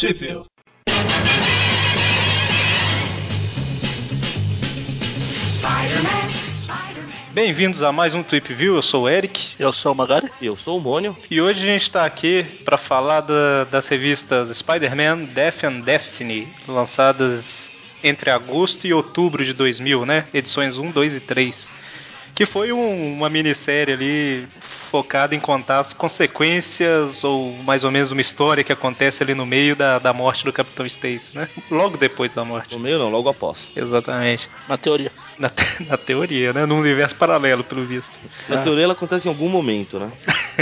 Tipo. Bem-vindos a mais um Tweep View, eu sou o Eric. Eu sou o Magari. E eu sou o Mônio. E hoje a gente está aqui para falar da- das revistas Spider-Man Death and Destiny, lançadas entre agosto e outubro de 2000, né? Edições 1, 2 e 3. Que foi um- uma minissérie ali focada em contar as consequências, ou mais ou menos uma história que acontece ali no meio da, da morte do Capitão Stacy, né? Logo depois da morte. No meio não, logo após. Exatamente. Na teoria. Na, te- na teoria, né? Num universo paralelo, pelo visto. Na teoria ela acontece em algum momento, né?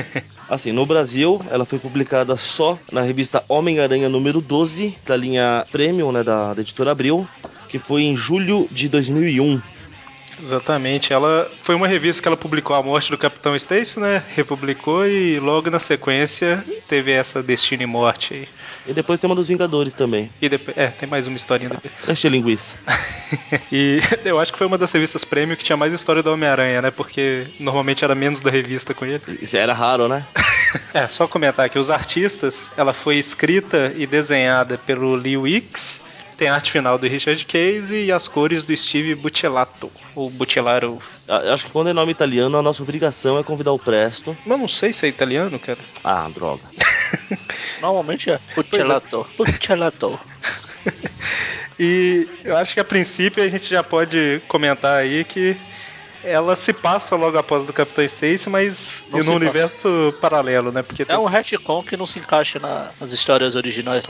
Assim, no Brasil, ela foi publicada só na revista Homem-Aranha número 12, da linha Premium, né, da, da editora Abril, que foi em julho de 2001. Exatamente, ela foi uma revista que ela publicou a morte do Capitão Stacy, né? Republicou e logo na sequência teve essa Destino e Morte aí. E depois tem uma dos Vingadores também. E depois, é, tem mais uma historinha depois. Enche linguiça. e eu acho que foi uma das revistas prêmio que tinha mais história do Homem-Aranha, né? Porque normalmente era menos da revista com ele. Isso era raro, né? É, só comentar aqui, os artistas, ela foi escrita e desenhada pelo Lee Wicks, tem a arte final do Richard Case e as cores do Steve Buccellato, ou Buccellaro. Acho que quando é nome italiano, a nossa obrigação é convidar o Presto. Mas não sei se é italiano, cara. Ah, droga. Normalmente é. Puccelato. Puccelato. E eu acho que a princípio a gente já pode comentar aí que ela se passa logo após do Capitão Stacy, mas Não no universo paralelo, né? Porque É um retcon que não se encaixa na- nas histórias originais.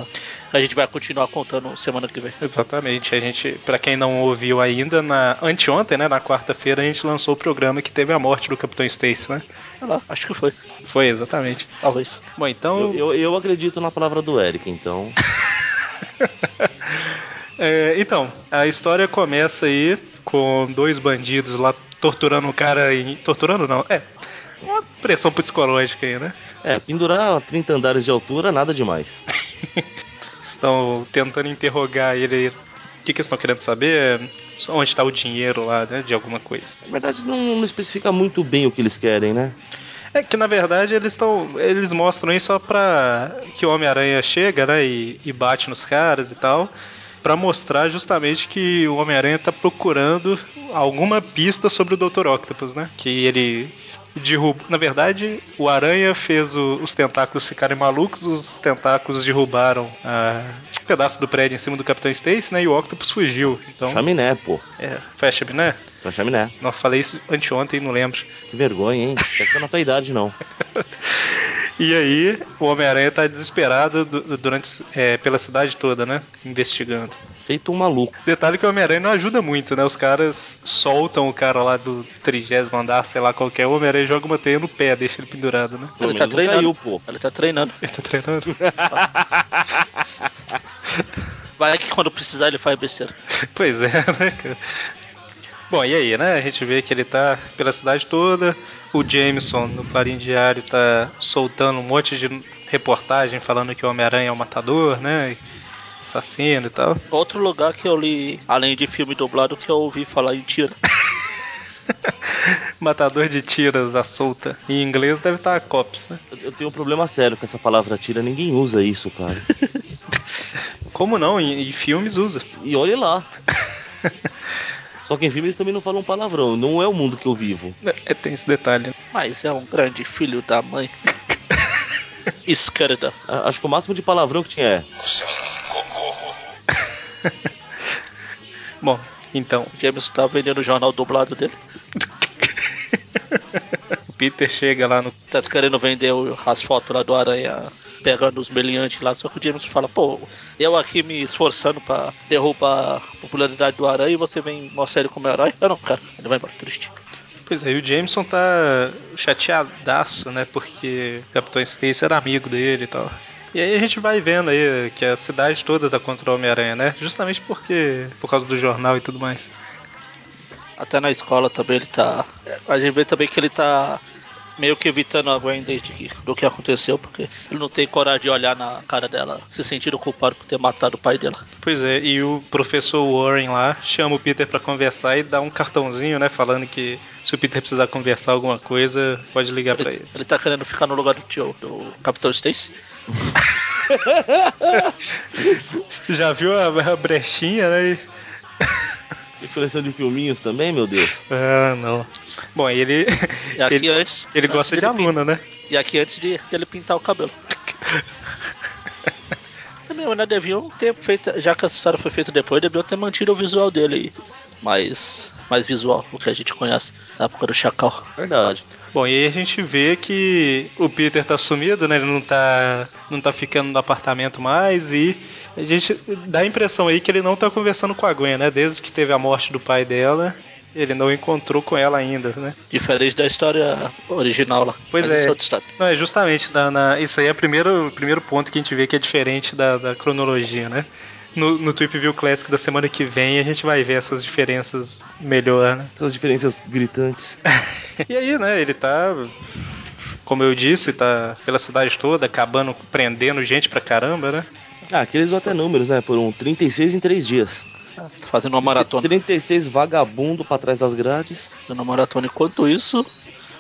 Que a gente vai continuar contando semana que vem. Exatamente. A gente, para quem não ouviu ainda, na anteontem, né, na quarta-feira a gente lançou o programa que teve a morte do Capitão Stacy, né? Sei lá, acho que foi. Foi exatamente. Talvez. Bom, então, Eu, eu, eu acredito na palavra do Eric, então. é, então, a história começa aí com dois bandidos lá torturando um cara em, torturando não, é. Uma pressão psicológica aí, né? É, pendurar a 30 andares de altura, nada demais. estão tentando interrogar ele. O que, que eles estão querendo saber? Onde está o dinheiro lá, né? De alguma coisa. Na verdade, não, não especifica muito bem o que eles querem, né? É que na verdade eles estão. Eles mostram isso só pra que o Homem-Aranha chega, né? E, e bate nos caras e tal. Pra mostrar justamente que o Homem-Aranha tá procurando alguma pista sobre o Dr. Octopus, né? Que ele derruba. Na verdade, o Aranha fez o- os tentáculos ficarem malucos, os tentáculos derrubaram ah, um pedaço do prédio em cima do Capitão Stacy, né? E o Octopus fugiu. Então, Chaminé, pô. é, foi a chaminé? Foi a chaminé. Não falei isso anteontem, não lembro. Que vergonha, hein? Não é na tua idade, não. E aí, o Homem-Aranha tá desesperado du- durante, é, pela cidade toda, né? Investigando. Feito um maluco. Detalhe que o Homem-Aranha não ajuda muito, né? Os caras soltam o cara lá do trigésimo andar, sei lá qual que é. O Homem-Aranha joga uma teia no pé, deixa ele pendurado, né? Ele tá treinando. caiu, pô. Ele tá treinando. Ele tá treinando. Vai que quando precisar ele faz besteira. pois é, né, cara? Bom, e aí, né? A gente vê que ele tá pela cidade toda. O Jameson, no Clarim Diário, tá soltando um monte de reportagem falando que o Homem-Aranha é um matador, né? Assassino e tal. Outro lugar que eu li, além de filme dublado, que eu ouvi falar em tiro. Matador de tiras à solta. Em inglês deve estar cops, né? Eu- Eu tenho um problema sério com essa palavra tira. Ninguém usa isso, cara. Como não? Em, em filmes usa. E olhe lá. Só que em filme eles também não falam palavrão. Não é o mundo que eu vivo. É, tem esse detalhe. Mas é um grande filho da mãe. Esquerda. Acho que o máximo de palavrão que tinha é. Bom, então, O James tá vendendo o jornal dublado dele. o Peter chega lá no. Tá querendo vender as fotos lá do Aranha pegando os meliantes lá. Só que o James fala, pô, eu aqui me esforçando pra derrubar a popularidade do Aranha e você vem mostrar ele como herói. Eu não, cara. Ele vai embora, triste. Pois é, e o Jameson tá chateadaço, né? Porque o Capitão Stacy era amigo dele e tal. E aí a gente vai vendo aí que a cidade toda tá contra o Homem-Aranha, né? Justamente porque. por causa do jornal e tudo mais. Até na escola também ele tá. A gente vê também que ele tá meio que evitando a Gwen desde que, do que aconteceu, porque ele não tem coragem de olhar na cara dela, se sentindo culpado por ter matado o pai dela. Pois é, e o professor Warren lá chama o Peter pra conversar e dá um cartãozinho, né? Falando que se o Peter precisar conversar alguma coisa, pode ligar pra Ele, ele. ele tá querendo ficar no lugar do tio, do Capitão Stacy. Já viu a, a brechinha, né? E- Tem coleção de filminhos também, meu Deus. Ah, não. Bom, ele. E aqui ele, antes. ele antes gosta de aluna, né? E aqui antes de, de ele pintar o cabelo. Também, mas deviam ter feito. Já que essa história foi feita depois, deviam ter mantido o visual dele mais, mais visual, o que a gente conhece na época do Chacal. Verdade. Bom, e aí a gente vê que o Peter tá sumido, né? Ele não tá, não tá ficando no apartamento mais e a gente dá a impressão aí que ele não tá conversando com a Gwen, né? Desde que teve a morte do pai dela, ele não encontrou com ela ainda, né? Diferente da história original lá. Pois é. história. Não, é justamente, na, na- isso aí é o primeiro, primeiro ponto que a gente vê que é diferente da, da cronologia, né? No, no Tweep View Classic da semana que vem a gente vai ver essas diferenças melhor, né? Essas diferenças gritantes. E aí, né, ele tá, como eu disse, tá pela cidade toda, acabando, prendendo gente pra caramba, né? Ah, aqueles até números, né? Foram 36 em 3 dias. Tá fazendo uma maratona. 36 vagabundo pra trás das grades. Fazendo uma maratona. Enquanto isso,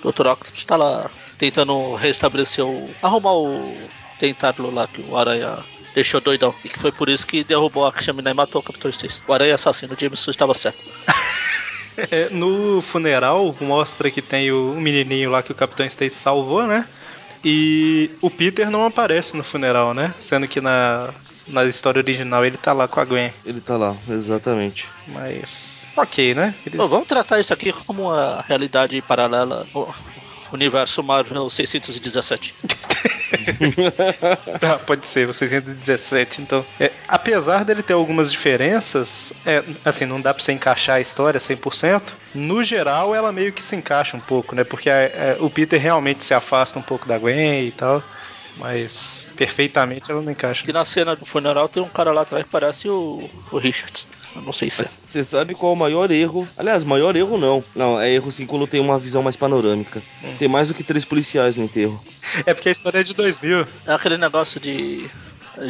o Dr. Octopus tá lá tentando restabelecer o. arrumar o tentáculo lá que o Aranha deixou doidão. E que foi por isso que derrubou a chaminé e matou o Capitão Stacy. O Aranha assassino, o Jameson estava certo. É, no funeral mostra que tem o, menininho lá que o Capitão Stacy salvou, né? E o Peter não aparece no funeral, né? Sendo que na, na história original ele tá lá com a Gwen. Ele tá lá, exatamente. Mas. Ok, né? Eles- Bom, vamos tratar isso aqui como uma realidade paralela. O universo Marvel 617. Ah, pode ser, o 617, então. É, apesar dele ter algumas diferenças, é, assim, não dá pra você encaixar a história 100%. No geral, ela meio que se encaixa um pouco, né? Porque é, é, o Peter realmente se afasta um pouco da Gwen e tal. Mas perfeitamente ela não encaixa. Que na cena do funeral tem um cara lá atrás que parece o, o Richard. Eu não sei se é. Você sabe qual é o maior erro? Aliás, maior erro não. Não, é erro sim quando tem uma visão mais panorâmica. Tem mais do que três policiais no enterro. É porque a história é de 2000. É aquele negócio de.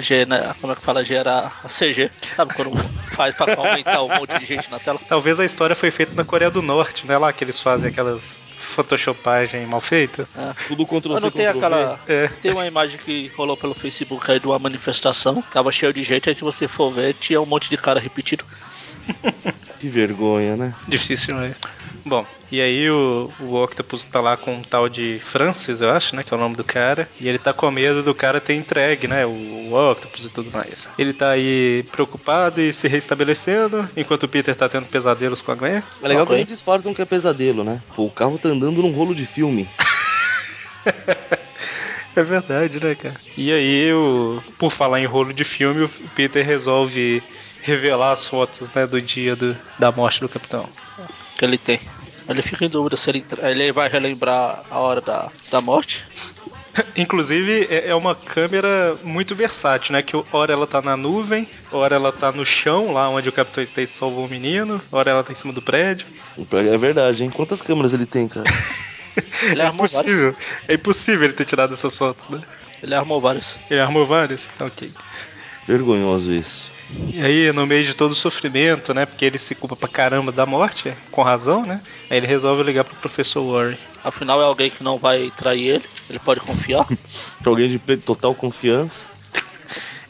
G, né? Como é que fala? Gerar a CG. Sabe quando faz pra aumentar um monte de gente na tela? Talvez a história foi feita na Coreia do Norte, né? Lá que eles fazem aquelas photoshopagem mal feita. É. Tudo Ctrl C, não tem aquela. É. Tem uma imagem que rolou pelo Facebook aí de uma manifestação. Tava cheio de gente, aí se você for ver, tinha um monte de cara repetido. Que vergonha, né? Difícil, né? Bom, e aí o, o Octopus tá lá com um tal de Francis, eu acho, né? Que é o nome do cara. E ele tá com medo do cara ter entregue, né? O, o Octopus e tudo mais. Ele tá aí preocupado e se restabelecendo, enquanto o Peter tá tendo pesadelos com a Gwen. É legal que eles disfarçam que é pesadelo, né? Pô, o carro tá andando num rolo de filme. É verdade, né, cara? E aí, o, por falar em rolo de filme, o Peter resolve revelar as fotos, né, do dia do, da morte do capitão. Que ele tem. Ele fica em dúvida se ele, ele vai relembrar a hora da, da morte. Inclusive, é é uma câmera muito versátil, né? Que hora ela tá na nuvem, hora ela tá no chão, lá onde o Capitão Stacy salvou o menino, hora ela tá em cima do prédio. É verdade, hein? Quantas câmeras ele tem, cara? Ele é impossível. É impossível ele ter tirado essas fotos, né? Ele armou vários. Ele armou vários? Ok. Vergonhoso isso. E aí, no meio de todo o sofrimento, né? Porque ele se culpa pra caramba da morte, com razão, né? Aí ele resolve ligar pro professor Warren. Afinal, é alguém que não vai trair ele. Ele pode confiar. Pra alguém de total confiança.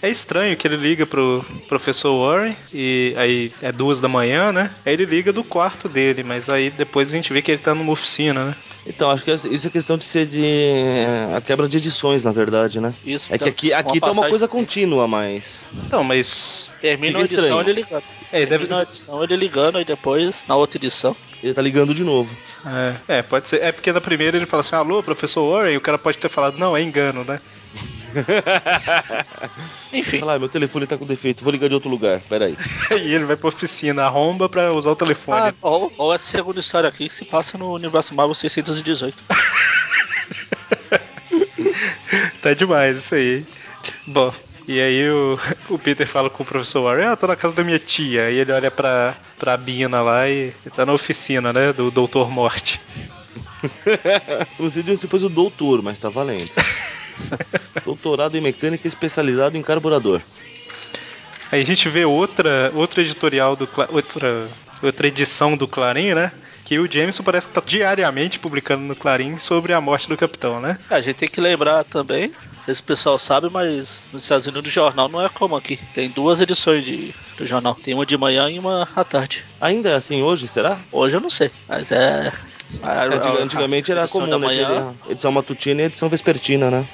É estranho que ele liga pro professor Warren e aí é duas da manhã, né? Aí ele liga do quarto dele, mas aí depois a gente vê que ele tá numa oficina, né? Então, acho que isso é questão de ser de. é, a quebra de edições, na verdade, né? Isso. É que aqui, aqui tá uma coisa contínua, mas. Então, mas. Termina a edição estranho. ele ligando. É, deve. Termina a edição ele ligando e depois, na outra edição. Ele tá ligando de novo. É, é, pode ser. É porque na primeira ele fala assim, alô, professor Warren, e o cara pode ter falado, não, é engano, né? Enfim, Fala, ah, meu telefone tá com defeito, vou ligar de outro lugar, peraí. E ele vai pra oficina, arromba pra usar o telefone. ah, ou, ou essa segunda história aqui que se passa no universo Marvel 618. Tá demais isso aí. Bom, e aí o, o Peter fala com o professor Warren, ah, tô na casa da minha tia. E ele olha pra, pra Bina lá e ele tá na oficina, né, do Doutor Morte. Você disse depois o doutor, mas tá valendo. Doutorado em mecânica especializado em carburador. Aí a gente vê outra, outro editorial do outra, outra edição do Clarim, né? Que o Jameson parece que tá diariamente publicando no Clarim sobre a morte do capitão, né? A gente tem que lembrar também, sei se o pessoal sabe, mas nos Estados Unidos o jornal não é como aqui. Tem duas edições de, do jornal. Tem uma de manhã e uma à tarde. Ainda é assim hoje, será? Hoje eu não sei, mas é. a- a- Antigamente era comum, da né? manhã, edição matutina e edição vespertina, né?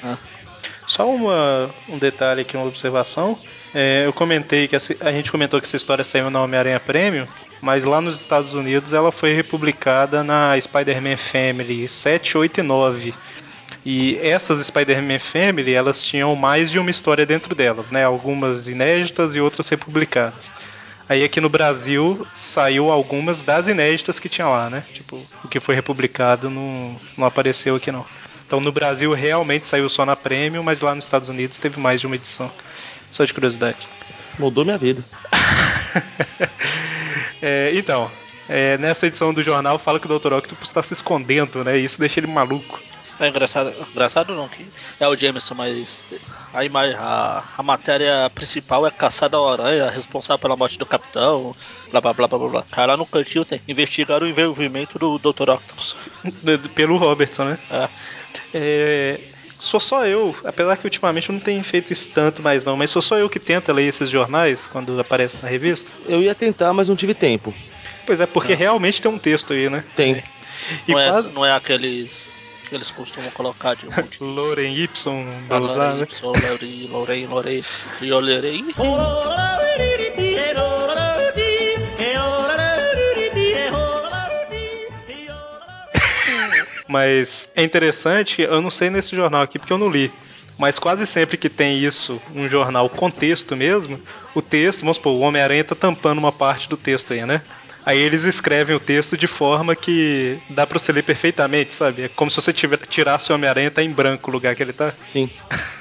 Só uma, um detalhe aqui, uma observação. É, eu comentei que essa- a gente comentou que essa história saiu na Homem-Aranha Premium, mas lá nos Estados Unidos ela foi republicada na Spider-Man Family 7, 8 e 9. E essas Spider-Man Family, elas tinham mais de uma história dentro delas, né? Algumas inéditas e outras republicadas. Aí aqui no Brasil saiu algumas das inéditas que tinha lá, né? Tipo, o que foi republicado não, não apareceu aqui não. Então no Brasil realmente saiu só na Premium, mas lá nos Estados Unidos teve mais de uma edição. Só de curiosidade. Mudou minha vida. É, então, é, nessa edição do jornal fala que o Dr. Octopus está se escondendo, né? E isso deixa ele maluco. É engraçado, engraçado não, que é o Jameson, mas a, a, a matéria principal é caçada ao aranha, responsável pela morte do capitão, blá blá blá blá blá. blá. Cara, lá no cantinho tem investigar o envolvimento do Dr. Octopus. Pelo Robertson, né? É. É, sou só eu, apesar que ultimamente eu não tenho feito isso tanto mais não, mas sou só eu que tenta ler esses jornais quando aparece na revista. Eu ia tentar, mas não tive tempo. Pois é, porque realmente tem um texto aí, né? Tem. E Não é, quase... não é aqueles que eles costumam colocar de um monte de Loren Y, blá blá blá, né? Lorei, Lorei, Lorei, Lorei. Mas é interessante, eu não sei nesse jornal aqui porque eu não li. Mas quase sempre que tem isso, um jornal com texto mesmo, o texto, vamos supor, o Homem-Aranha tá tampando uma parte do texto aí, né? Aí eles escrevem o texto de forma que dá pra você ler perfeitamente, sabe? É como se você tirasse o Homem-Aranha tá em branco o lugar que ele tá. Sim.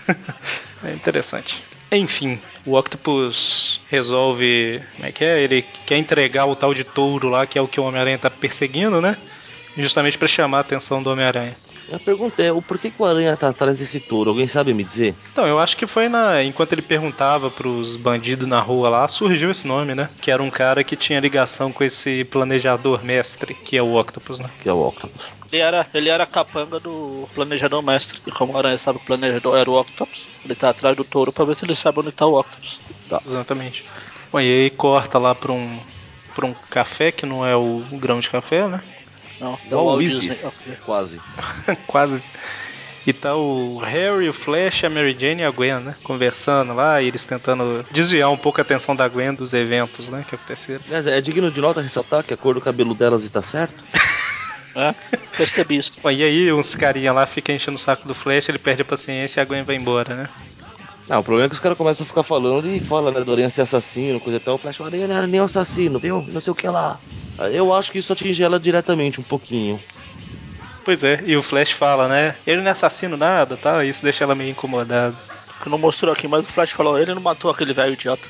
é interessante. Enfim, o Octopus resolve. Como é que é? Ele quer entregar o tal de touro lá, que é o que o Homem-Aranha tá perseguindo, né? Justamente pra chamar a atenção do Homem-Aranha. A pergunta é, o porquê que o Aranha tá atrás desse touro? Alguém sabe me dizer? Então, eu acho que foi na. Enquanto ele perguntava pros bandidos na rua lá, surgiu esse nome, né? Que era um cara que tinha ligação com esse planejador mestre, que é o Octopus, né? Que é o Octopus. Ele era, ele era capanga do planejador mestre. E como o Aranha sabe que o planejador era o Octopus, ele tá atrás do touro pra ver se ele sabe onde tá o Octopus. Exatamente. Bom, e aí corta lá pra um. pra um café, que não é o grão de café, né? Não, É o Disney. quase. Quase. E tá o Harry, o Flash, a Mary Jane e a Gwen, né? Conversando lá e eles tentando desviar um pouco a atenção da Gwen dos eventos, né? Que aconteceram. Aliás, é digno de nota ressaltar que a cor do cabelo delas está certo? É, percebi isso. Bom, e aí uns carinha lá ficam enchendo o saco do Flash, ele perde a paciência e a Gwen vai embora, né? Não, o problema é que os caras começam a ficar falando e falam, né, do Aranha ser assassino, coisa e tal. O Flash, o Aranha não era nem um assassino, viu? Não sei o que lá. Eu acho que isso atinge ela diretamente um pouquinho. Pois é, e o Flash fala, né? Ele não é assassino nada, tá? Isso deixa ela meio incomodada. Que não mostrou aqui, mas o Flash falou, ele não matou aquele velho idiota.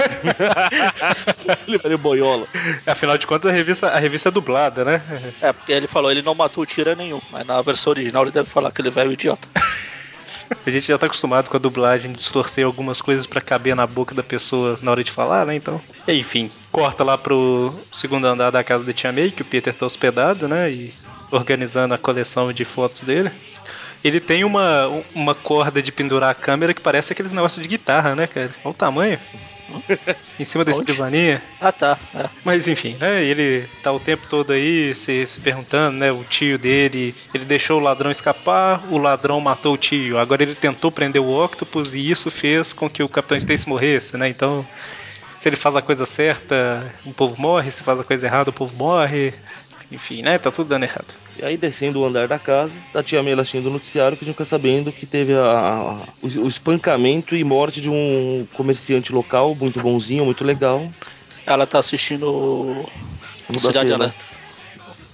Ele velho boiola. Afinal de contas, a revista, a revista é dublada, né? É, porque ele falou, ele não matou tira nenhum. Mas na versão original ele deve falar aquele velho idiota. A gente já tá acostumado com a dublagem distorcer algumas coisas pra caber na boca da pessoa na hora de falar, né? Então. Enfim, corta lá pro segundo andar da casa de Tia May, que o Peter tá hospedado, né? E organizando a coleção de fotos dele. Ele tem uma, uma corda de pendurar a câmera que parece aqueles negócios de guitarra, né, cara? Olha o tamanho. em cima da Onde? escrivaninha. Ah tá, é. Mas enfim, né? Ele tá o tempo todo aí se, se perguntando, né? O tio dele, ele deixou o ladrão escapar, o ladrão matou o tio. Agora ele tentou prender o Octopus e isso fez com que o Capitão Stacy morresse, né? Então, se ele faz a coisa certa, o povo morre, se faz a coisa errada, o povo morre. Enfim, né? Tá tudo dando errado. E aí, descendo o andar da casa, tá a tia May assistindo o noticiário que a gente fica sabendo que teve a- a- o, o espancamento e morte de um comerciante local, muito bonzinho, muito legal. Ela tá assistindo o Cidade tela. Alerta.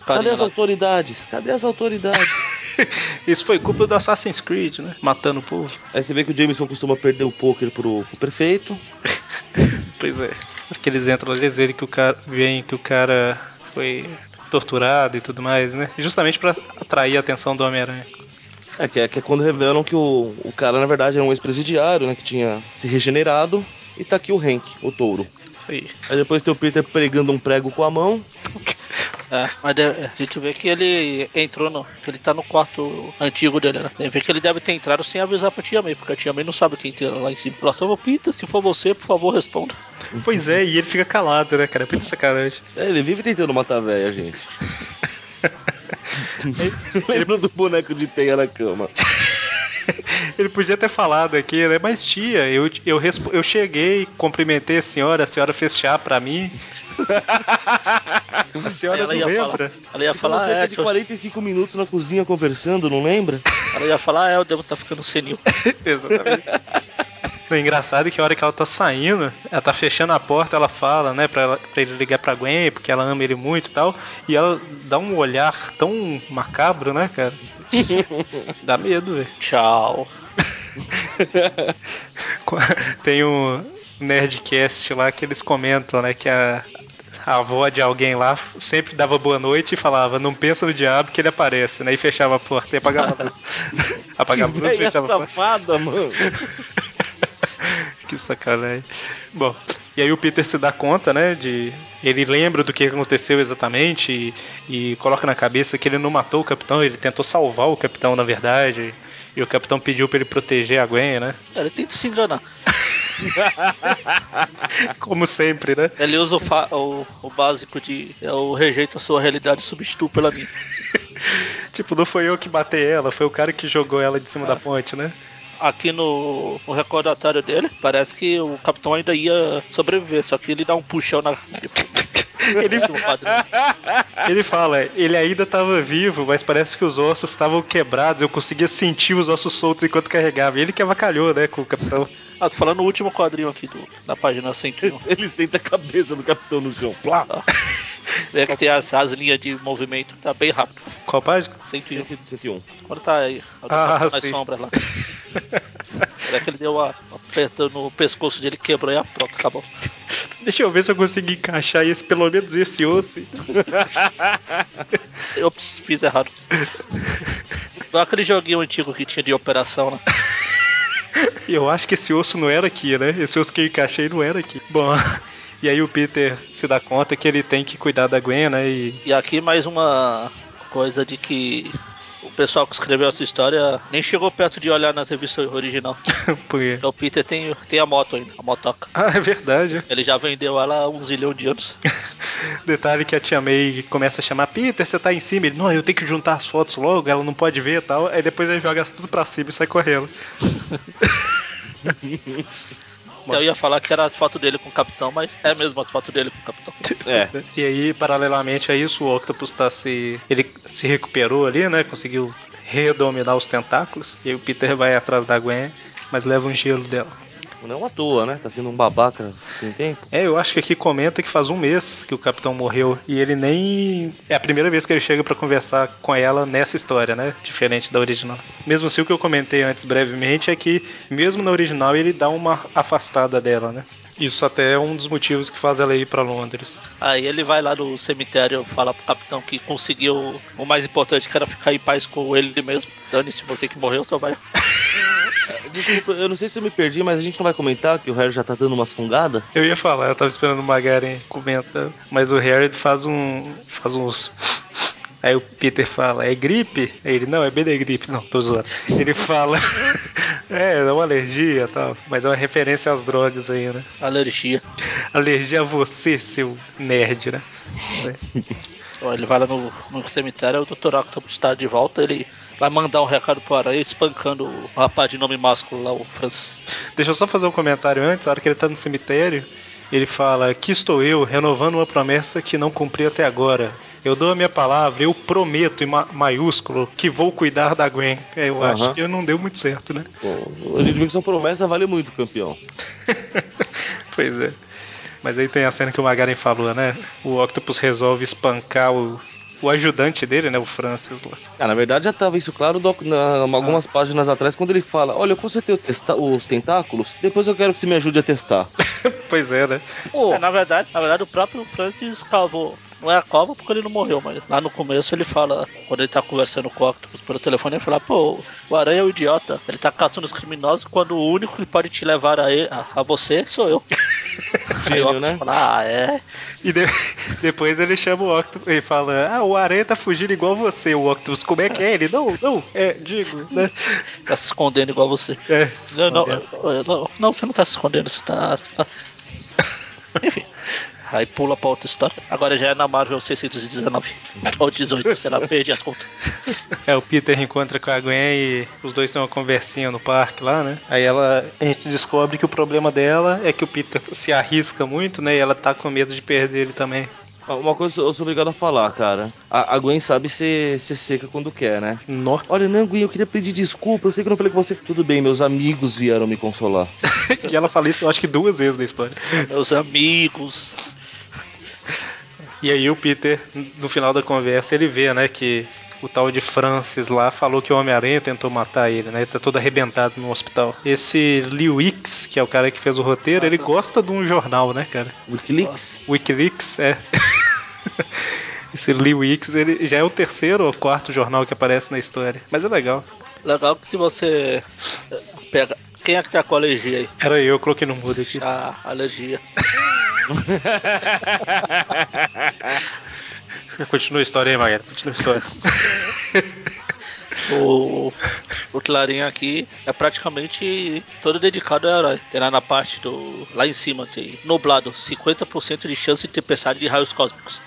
Cadê Carinha as lá. autoridades? Cadê as autoridades? Isso foi culpa do Assassin's Creed, né? Matando o povo. aí você vê que o Jameson costuma perder o poker pro, pro prefeito. Pois é. Porque eles entram lá, eles veem que o cara, veem que o cara foi torturado e tudo mais, né? Justamente pra atrair a atenção do Homem-Aranha. É que, é que é quando revelam que o, o cara, na verdade, era um ex-presidiário, né? Que tinha se regenerado. E tá aqui o Hank, o touro. Isso aí. Aí depois tem o Peter pregando um prego com a mão. É, mas a gente vê que ele entrou no. que ele tá no quarto antigo dele, né? Ver que ele deve ter entrado sem avisar pra tia May, porque a tia May não sabe quem tem lá em cima. Ela só, Peter, se for você, por favor, responda. Pois é, e ele fica calado, né, cara? É muito sacanagem. É, ele vive tentando matar a véia, gente. Lembra do boneco de teia na cama? Ele podia ter falado aqui, né? Mas tia, eu, eu, eu cheguei, cumprimentei a senhora, a senhora fez chá pra mim. A senhora ela não ia lembra? falar, ela ia falar, cerca é, de que eu- 45 minutos na cozinha conversando, não lembra? ela ia falar, é, eu devo estar ficando senil. Exatamente. O engraçado é que a hora que ela tá saindo, ela tá fechando a porta, ela fala, né, pra, ela- pra ele ligar pra Gwen, porque ela ama ele muito e tal. E ela dá um olhar tão macabro, né, cara? Dá medo, velho. Tchau. Tem um Nerdcast lá que eles comentam, né, que a, a avó de alguém lá sempre dava boa noite e falava, não pensa no diabo que ele aparece, né? E fechava a porta e apagava a luz. apagava a luz e fechava a porta. safada, mano. Que sacanagem. Bom, e aí o Peter se dá conta, né, de... Ele lembra do que aconteceu exatamente e, e coloca na cabeça que ele não matou o capitão, ele tentou salvar o capitão, na verdade. E o capitão pediu pra ele proteger a Gwen, né? Ele tenta se enganar. Como sempre, né? Ele usa o, o, o básico de eu rejeito a sua realidade e substituo pela minha. Tipo, não foi eu que matei ela, foi o cara que jogou ela de cima da ponte, né? Aqui no, no recordatório dele, parece que o capitão ainda ia sobreviver, só que ele dá um puxão na. Ele, ele fala, ele ainda tava vivo, mas parece que os ossos estavam quebrados, eu conseguia sentir os ossos soltos enquanto carregava. E ele que avacalhou, né, com o capitão. Ah, tô falando no último quadrinho aqui do, da página 101. Ele senta a cabeça do capitão no chão. Plá. Vê que tem as, as linhas de movimento, tá bem rápido. Qual página? 101. 101. Quando tá aí, Ah, tá nas sim. sombras lá. Parece que ele deu uma uma aperta no pescoço dele, quebrou e ah, pronto, acabou. Deixa eu ver se eu consigo encaixar esse, pelo menos esse osso. Ops, fiz errado. Igual aquele joguinho antigo que tinha de operação, né? Eu acho que esse osso não era aqui, né? Esse osso que eu encaixei não era aqui. Bom, e aí o Peter se dá conta que ele tem que cuidar da Gwen, né? E E aqui mais uma coisa de que o pessoal que escreveu essa história nem chegou perto de olhar na revista original. porque... Então o Peter tem, tem a moto ainda, a motoca. Ah, é verdade. Ele já vendeu ela há um zilhão de anos. Detalhe que a tia May começa a chamar Peter, você tá em cima. Ele, não, eu tenho que juntar as fotos logo, ela não pode ver e tal. Aí depois ele joga tudo pra cima e sai correndo. Eu ia falar que era as fotos dele com o capitão, mas é mesmo as fotos dele com o capitão. É. E aí, paralelamente a isso, o Octopus tá se. Ele se recuperou ali, né? Conseguiu redominar os tentáculos. E aí o Peter vai atrás da Gwen, mas leva um gelo dela. Não à toa, né? Tá sendo um babaca tem tempo. É, eu acho que aqui comenta que faz um mês que o capitão morreu e ele nem. É a primeira vez que ele chega pra conversar com ela nessa história, né? Diferente da original. Mesmo assim, o que eu comentei antes brevemente é que, mesmo na original, ele dá uma afastada dela, né? Isso até é um dos motivos que faz ela ir pra Londres. Aí ele vai lá no cemitério fala pro capitão que conseguiu o mais importante, que era ficar em paz com ele mesmo. Dane-se, você que morreu, só vai. Desculpa, eu não sei se eu me perdi, mas a gente não vai comentar que o Harry já tá dando umas fungadas? Eu ia falar, eu tava esperando o Magaren comentar, mas o Harry faz um. faz uns. Aí o Peter fala, é gripe? Aí ele, não, é Benegripe. Não, tô zoando. Ele fala, é, é uma alergia e tal. Mas é uma referência às drogas aí, né? Alergia. Alergia a você, seu nerd, né? Então, ele vai lá no, no cemitério, o Dr. Octopus está de volta, ele vai mandar um recado pro Aranha espancando o rapaz de nome másculo lá, o Francis. Deixa eu só fazer um comentário antes, a hora que ele tá no cemitério, ele fala, aqui estou eu, renovando uma promessa que não cumpri até agora. Eu dou a minha palavra, eu prometo em ma- maiúsculo que vou cuidar da Gwen. É, eu acho que não deu muito certo, né? Pô, a gente vê que sua promessa vale muito, campeão. pois é. Mas aí tem a cena que o Magaren falou, né? O Octopus resolve espancar o, o ajudante dele, né? O Francis lá. Ah, na verdade já tava isso claro doc- na- algumas páginas atrás, quando ele fala: Olha, eu consertei o testa- os tentáculos, depois eu quero que você me ajude a testar. pois é, né? Pô, É, na verdade, na verdade, o próprio Francis cavou. Não é a cova porque ele não morreu, mas lá no começo ele fala, quando ele tá conversando com o Octopus pelo telefone, ele fala, pô, o Aranha é um idiota. Ele tá caçando os criminosos quando o único que pode te levar a, ele- a, a você sou eu. O Gênio, né? Fala, ah, é. E de- depois ele chama o Octopus e fala: Ah, o Aranha tá fugindo igual você, o Octopus. Como é que é ele? Não, não, é, digo, né? Tá se escondendo igual você. É, Não, não, não, não, você não tá se escondendo, você tá. você tá- Enfim. Aí pula pra outra história. Agora já é na Marvel 619. Ou 18, sei lá, perdi as contas. É, o Peter encontra com a Gwen e os dois têm uma conversinha no parque lá, né? Aí ela, a gente descobre que o problema dela é que o Peter se arrisca muito, né? E ela tá com medo de perder ele também. Uma coisa eu sou obrigado a falar, cara. A, a Gwen sabe ser, ser seca quando quer, né? Nó. Olha, não, Gwen, eu queria pedir desculpa. Eu sei que eu não falei com você. Tudo bem, meus amigos vieram me consolar. E ela fala isso, eu acho que duas vezes na história. Meus amigos. E aí o Peter, no final da conversa, ele vê, né, que o tal de Francis lá falou que o Homem-Aranha tentou matar ele, né? Ele tá todo arrebentado no hospital. Esse Lee Wicks, que é o cara que fez o roteiro, ele gosta de um jornal, né, cara? Wikileaks? Wikileaks, é. Esse Lee Wicks, ele já é o terceiro ou quarto jornal que aparece na história. Mas é legal. Legal que se você eh, pega. Quem é que tá com alergia aí? Era eu, eu coloquei no mudo aqui. A alergia. Continua a história aí, Maguire. Continua a história. O, o Clarim aqui é praticamente todo dedicado ao herói. Tem lá na parte do. Lá em cima tem nublado, 50% de chance de tempestade de raios cósmicos.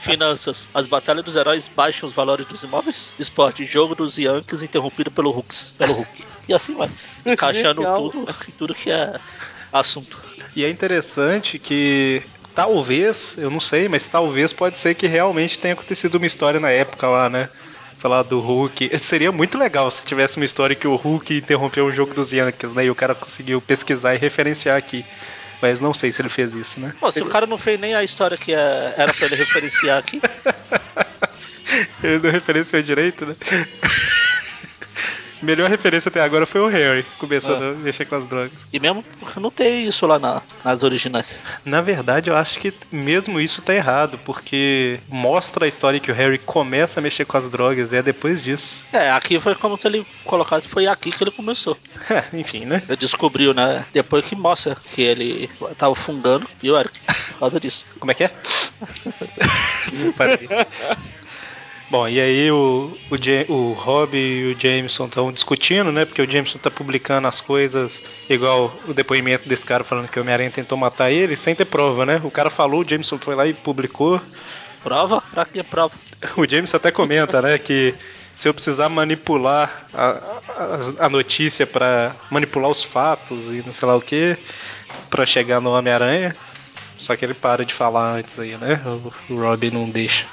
Finanças. As batalhas dos heróis baixam os valores dos imóveis. Esporte, jogo dos Yankees interrompido pelo Hulk. Pelo Hulk. E assim vai. Encaixando tudo, tudo que é assunto. E é interessante que talvez, eu não sei, mas talvez pode ser que realmente tenha acontecido uma história na época lá, né? Sei lá, do Hulk. Seria muito legal se tivesse uma história que o Hulk interrompeu o jogo dos Yankees, né? E o cara conseguiu pesquisar e referenciar aqui. Mas não sei se ele fez isso, né? Pô, se Seria- o cara não fez nem a história que é- era pra ele referenciar aqui, Ele não referenciou direito, né? Melhor referência até agora foi o Harry, começando É. a mexer com as drogas. e mesmo porque não tem isso lá na- nas originais. Na verdade, eu acho que mesmo isso tá errado, porque mostra a história que o Harry começa a mexer com as drogas e é depois disso. É, aqui foi como se ele colocasse, foi aqui que ele começou. É, enfim, né? Ele descobriu, né? Depois que mostra que ele tava fungando e o Eric, por causa disso. Como é que é? Parei. Bom, e aí o, o, Ja- o Rob e o Jameson estão discutindo, né? Porque o Jameson tá publicando as coisas, igual o depoimento desse cara falando que o Homem-Aranha tentou matar ele, sem ter prova, né? O cara falou, o Jameson foi lá e publicou. Prova? Pra que prova? O Jameson até comenta, né, que se eu precisar manipular a, a, a notícia pra manipular os fatos e não sei lá o que, pra chegar no Homem-Aranha. Só que ele para de falar antes aí, né? O, o Rob não deixa.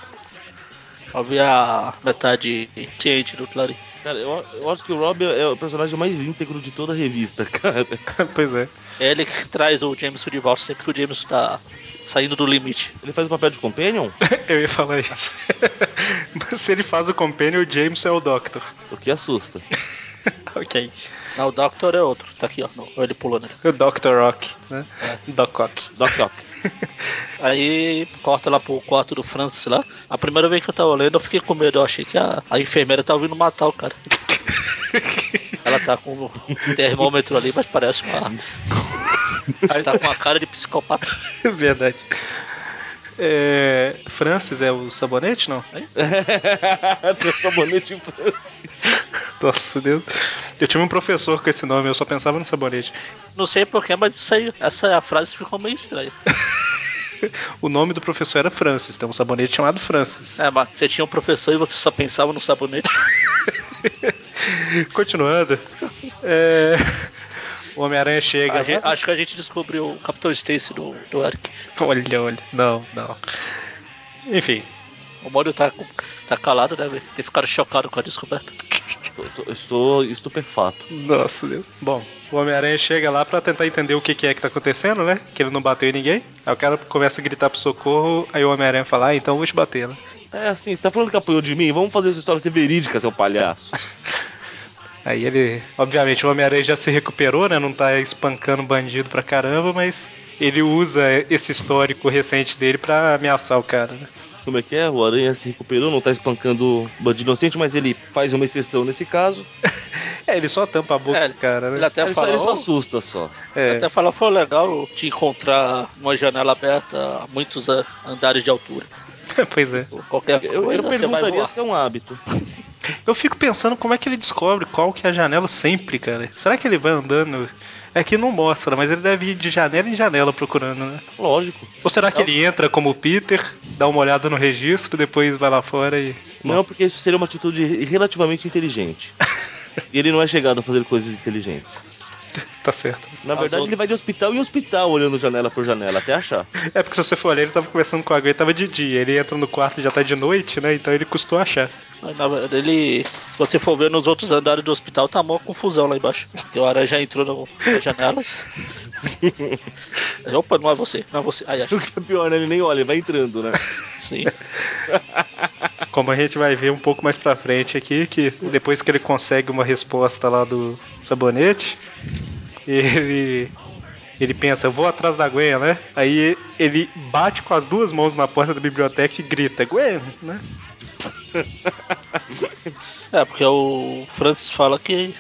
Ver a metade ciente do Clarim. Cara, eu, eu acho que o Rob é o personagem mais íntegro de toda a revista, cara. pois é. É ele que traz o Jameson de volta sempre que o Jameson tá saindo do limite. Ele faz o papel de companion? Eu ia falar isso. Mas se ele faz o Companion, o James é o Doctor. O que assusta. ok. Não, o Doctor é outro. Tá aqui, ó. Ele pulando ali. O Dr. Rock, né? Doc Ock. Doc Ock. Aí corta lá pro quarto do Francis lá. A primeira vez que eu tava lendo, eu fiquei com medo. Eu achei que a, a enfermeira tava vindo matar o cara. Ela tá com o termômetro ali, mas parece uma. tá com uma cara de psicopata. Verdade. É, Francis é o sabonete, não? Tem o sabonete em Francis. Nossa Deus. Eu tinha um professor com esse nome, eu só pensava no sabonete. Não sei porquê, mas isso aí, essa frase ficou meio estranha. O nome do professor era Francis, tem um sabonete chamado Francis. É, mas você tinha um professor e você só pensava no sabonete. Continuando. É, O Homem-Aranha chega. A gente- acho que a gente descobriu o Capitão Stacy do, do Eric. Olha, olha. Não, não. Enfim. O Mônio tá, tá calado, deve ter ficado chocado com a descoberta. Estou estupefato. Nossa Deus. Bom, o Homem-Aranha chega lá pra tentar entender o que, que é que tá acontecendo, né? Que ele não bateu em ninguém. Aí o cara começa a gritar pro socorro, aí o Homem-Aranha fala, ah, então eu vou te bater, né? É assim, você tá falando que apoiou de mim? Vamos fazer essa história ser verídica, seu palhaço. Aí ele, obviamente, o Homem-Aranha já se recuperou, né? Não tá espancando bandido pra caramba, mas ele usa esse histórico recente dele pra ameaçar o cara, né? Como é que é? O Aranha se recuperou, não tá espancando bandido inocente, mas ele faz uma exceção nesse caso. É, ele só tampa a boca É, do cara, Ele né? até Ele só, ele só falou, assusta só. É. até falou, foi legal te encontrar uma janela aberta a muitos andares de altura. pois é. Qualquer Eu, coisa eu vai perguntaria se é um hábito. Eu fico pensando como é que ele descobre qual que é a janela sempre, cara. Será que ele vai andando? É que não mostra, mas ele deve ir de janela em janela procurando, né? Lógico. Ou será que ele entra como o Peter, dá uma olhada no registro, depois vai lá fora e. Não, porque isso seria uma atitude relativamente inteligente. E ele não é chegado a fazer coisas inteligentes. Tá certo. Na As verdade, outras- ele vai de hospital em hospital olhando janela por janela, até achar. É porque se você for olhar, ele tava conversando com a Gwen, tava de dia. Ele entra no quarto e já tá de noite, né? Então ele custou achar. Mas, na verdade, ele. Se você for ver nos outros andares do hospital, tá mó confusão lá embaixo. Porque o aranha já entrou no- nas janelas. Opa, não é você, não é você. Aí, acho O que é pior, né? Ele nem olha, ele vai entrando, né? sim. Como a gente vai ver um pouco mais pra frente aqui, que depois que ele consegue uma resposta lá do sabonete, ele. Ele pensa, eu vou atrás da Gwen, né? Aí ele bate com as duas mãos na porta da biblioteca e grita, Gwen, né? É, porque o Francis fala que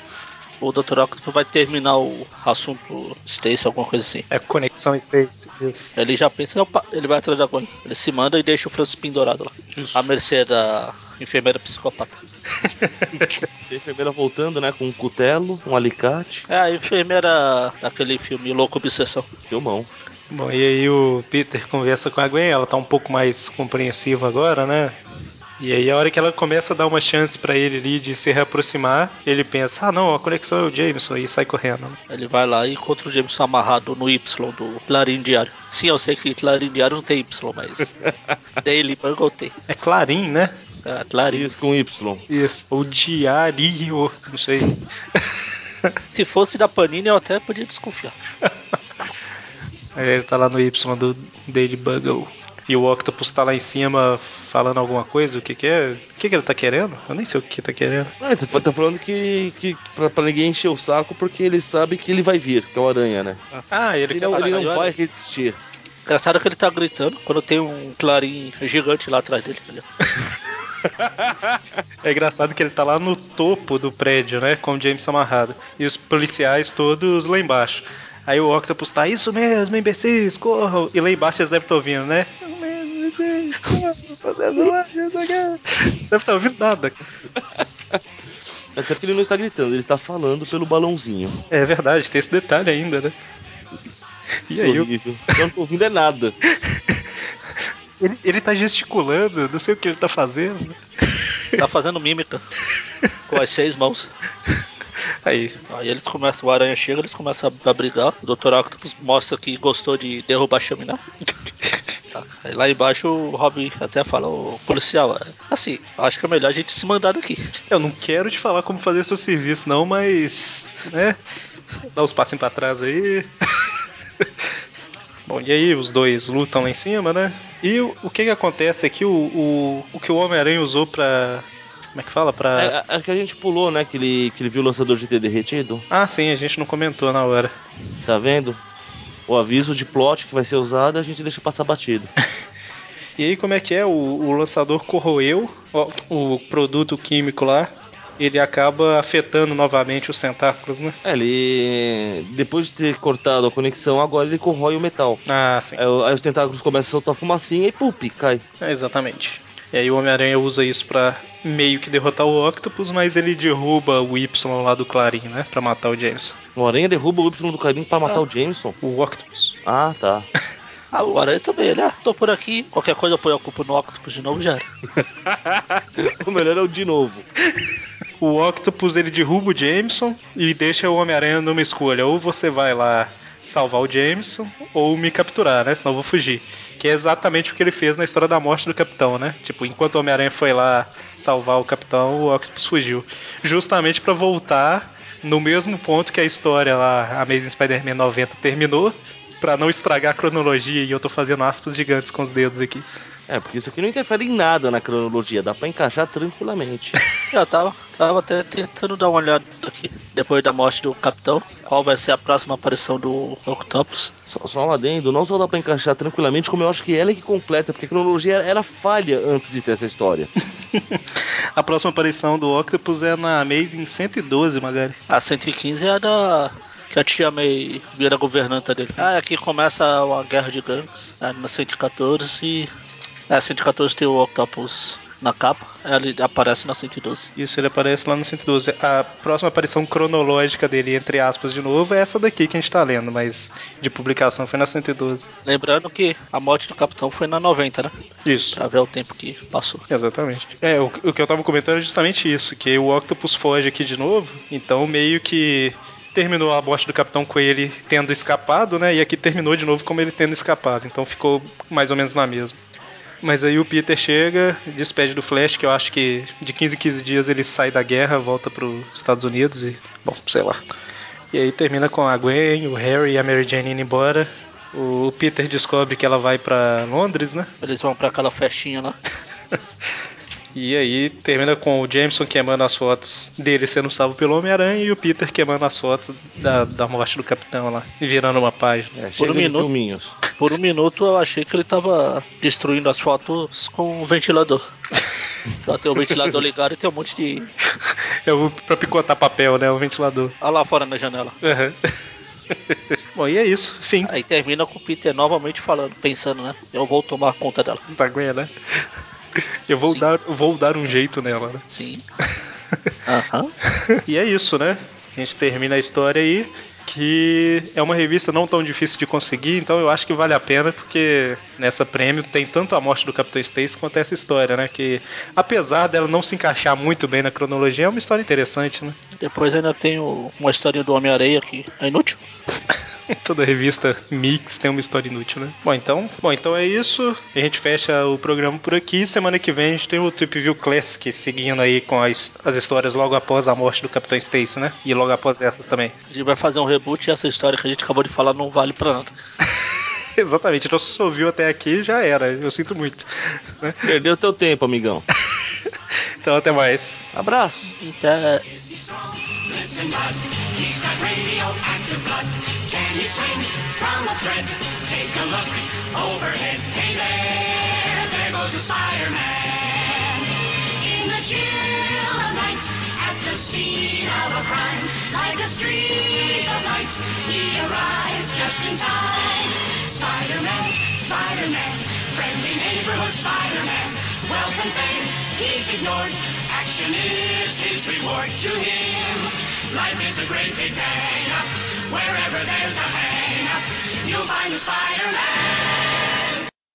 o Dr. Octopus vai terminar o assunto Stacy, alguma coisa assim. É conexão Space. Isso. Ele já pensa, opa, ele vai atrás da Gwen. Ele se manda e deixa o Francis pendurado lá. A mercê da enfermeira psicopata. Tem a enfermeira voltando, né? Com um cutelo, um alicate. É a enfermeira daquele filme Louco Obsessão. Filmão. Bom, e aí o Peter conversa com a Gwen, ela tá um pouco mais compreensiva agora, né? E aí a hora que ela começa a dar uma chance pra ele ali de se reaproximar, ele pensa, ah não, a conexão é o Jameson e sai correndo. Ele vai lá e encontra o Jameson amarrado no Y do Clarim Diário. Sim, eu sei que Clarim Diário não tem Y, mas Daily Bugle tem. É Clarim, né? É, Clarim. Isso com Y. Isso. Ou Diário, não sei. Se fosse da Panini, eu até podia desconfiar. Aí ele tá lá no Y do Daily Bugle. E o Octopus tá lá em cima falando alguma coisa, o que que é? O que que ele tá querendo? Eu nem sei o que que tá querendo. Ah, ele tá tá falando que, que pra, pra ninguém encher o saco, porque ele sabe que ele vai vir, que é o Aranha, né? Ah, ele, Ele quer não, ele não vai resistir. Engraçado que ele tá gritando quando tem um Clarim gigante lá atrás dele. É engraçado que ele tá lá no topo do prédio, né? Com o James amarrado. E os policiais todos lá embaixo. Aí o Octopus tá, isso mesmo, imbecis, corram. E lá embaixo eles devem estar ouvindo, né? Deve estar ouvindo nada. Até porque ele não está gritando, ele está falando pelo balãozinho. É verdade, tem esse detalhe ainda, né? E aí, o- Horrível. Eu não tô ouvindo é nada. ele, ele tá gesticulando, não sei o que ele tá fazendo. Tá fazendo mímica com as seis mãos. Aí, Aí eles começam, o aranha chega, eles começam a, a brigar. O Dr. Octopus mostra que gostou de derrubar a chaminé. Tá, Aí lá embaixo o Robin até fala, ô policial, é, assim, acho que é melhor a gente se mandar daqui. eu não quero te falar como fazer seu serviço, não, mas. né? Dá uns passinhos pra trás aí. Bom, e aí os dois lutam lá em cima, né? E o, o que que acontece aqui? O, o, o que o Homem-Aranha usou pra. Como é que fala? Pra. É, acho que a gente pulou, né? Que ele, que ele viu o lançador de ter derretido. Ah, sim, a gente não comentou na hora. Tá vendo? O aviso de plot que vai ser usado a gente deixa passar batido. E aí, como é que é? O, o lançador corroeu ó, o produto químico lá. Ele acaba afetando novamente os tentáculos, né? É, ele. Depois de ter cortado a conexão, agora ele corrói o metal. Ah, sim. Aí, o- aí os tentáculos começam a soltar fumacinha e pup, cai. É, exatamente. E aí o Homem-Aranha usa isso pra meio que derrotar o Octopus, mas ele derruba o Y lá do Clarim, né? Pra matar o Jameson. O Aranha derruba o Y do carinho pra matar o Jameson. O Octopus. Ah, tá. Ah, o aranha também, ele, ah, tô por aqui, qualquer coisa eu ponho a culpa no Octopus de novo já o melhor é o de novo. O Octopus ele derruba o Jameson e deixa o Homem-Aranha numa escolha. Ou você vai lá salvar o Jameson, ou me capturar, né? Senão eu vou fugir. Que é exatamente o que ele fez na história da morte do Capitão, né? Tipo, enquanto o Homem-Aranha foi lá salvar o Capitão, o Octopus fugiu. Justamente pra voltar no mesmo ponto que a história lá, Amazing Spider-Man 90 terminou, pra não estragar a cronologia e eu tô fazendo aspas gigantes com os dedos aqui. É, porque isso aqui não interfere em nada na cronologia, dá pra encaixar tranquilamente. Eu tava, tava até tentando dar uma olhada aqui, depois da morte do capitão, qual vai ser a próxima aparição do Octopus. Só, só um adendo, não só dá pra encaixar tranquilamente, como eu acho que ela é que completa, porque a cronologia era falha antes de ter essa história. a próxima aparição do Octopus é na Amazing 112, Magari. A 115 é a da que a tia May vira governanta dele. Ah, aqui começa a guerra de gangues, é, na 114 e é, 114 tem o Octopus na capa, ele aparece na 112. Isso, ele aparece lá no 112. A próxima aparição cronológica dele, entre aspas, de novo, é essa daqui que a gente tá lendo, mas de publicação foi na 112. Lembrando que a morte do capitão foi na 90, né? Isso. Pra ver o tempo que passou. Exatamente. É, o, o que eu tava comentando é justamente isso, que o Octopus foge aqui de novo, então meio que terminou a morte do Capitão com ele tendo escapado, né? E aqui terminou de novo como ele tendo escapado. Então ficou mais ou menos na mesma. Mas aí o Peter chega, despede do Flash, que eu acho que de 15 em 15 dias ele sai da guerra, volta para os Estados Unidos e, bom, sei lá. E aí termina com a Gwen, o Harry e a Mary Jane indo embora. O Peter descobre que ela vai para Londres, né? Eles vão para aquela festinha lá. E aí termina com o Jameson queimando as fotos dele sendo salvo pelo Homem-Aranha e o Peter queimando as fotos da, da morte do Capitão lá, virando uma página. É, por, um minuto, filminhos. por um minuto eu achei que ele tava destruindo as fotos com o ventilador. Só tem o ventilador ligado e tem um monte de. É o pra picotar papel, né? O ventilador. Olha lá fora na janela. Uhum. Bom, e é isso, fim. Aí termina com o Peter novamente falando, pensando, né? Eu vou tomar conta dela. Tá aguenta, né? Eu vou dar, vou dar um jeito nela, né? Sim. Uhum. e é isso, né? A gente termina a história aí. Que é uma revista não tão difícil de conseguir, então eu acho que vale a pena, porque nessa prêmio tem tanto a morte do Capitão Stacy quanto essa história, né? Que apesar dela não se encaixar muito bem na cronologia, é uma história interessante, né? Depois ainda tem uma história do Homem-Areia que é inútil. Toda revista Mix tem uma história inútil, né? Bom, então, bom, então é isso. A gente fecha o programa por aqui. Semana que vem a gente tem o Trip View Classic seguindo aí com as, as histórias logo após a morte do Capitão Stacy, né? E logo após essas também. A gente vai fazer um reboot e essa história que a gente acabou de falar não vale pra nada. Exatamente, então se você ouviu até aqui, já era. Eu sinto muito. Né? Perdeu teu tempo, amigão. então até mais. Abraço. Até. Can you swing from a thread? Take a look overhead. Hey there, there goes a Spider-Man. In the chill of night, at the scene of a crime, like a streak of light, he arrives just in time. Spider-Man, Spider-Man, friendly neighborhood Spider-Man. Wealth and fame, he's ignored. Action is his reward to him. Life is a great big bang. Wherever there's a hang, you'll find a Spider-Man.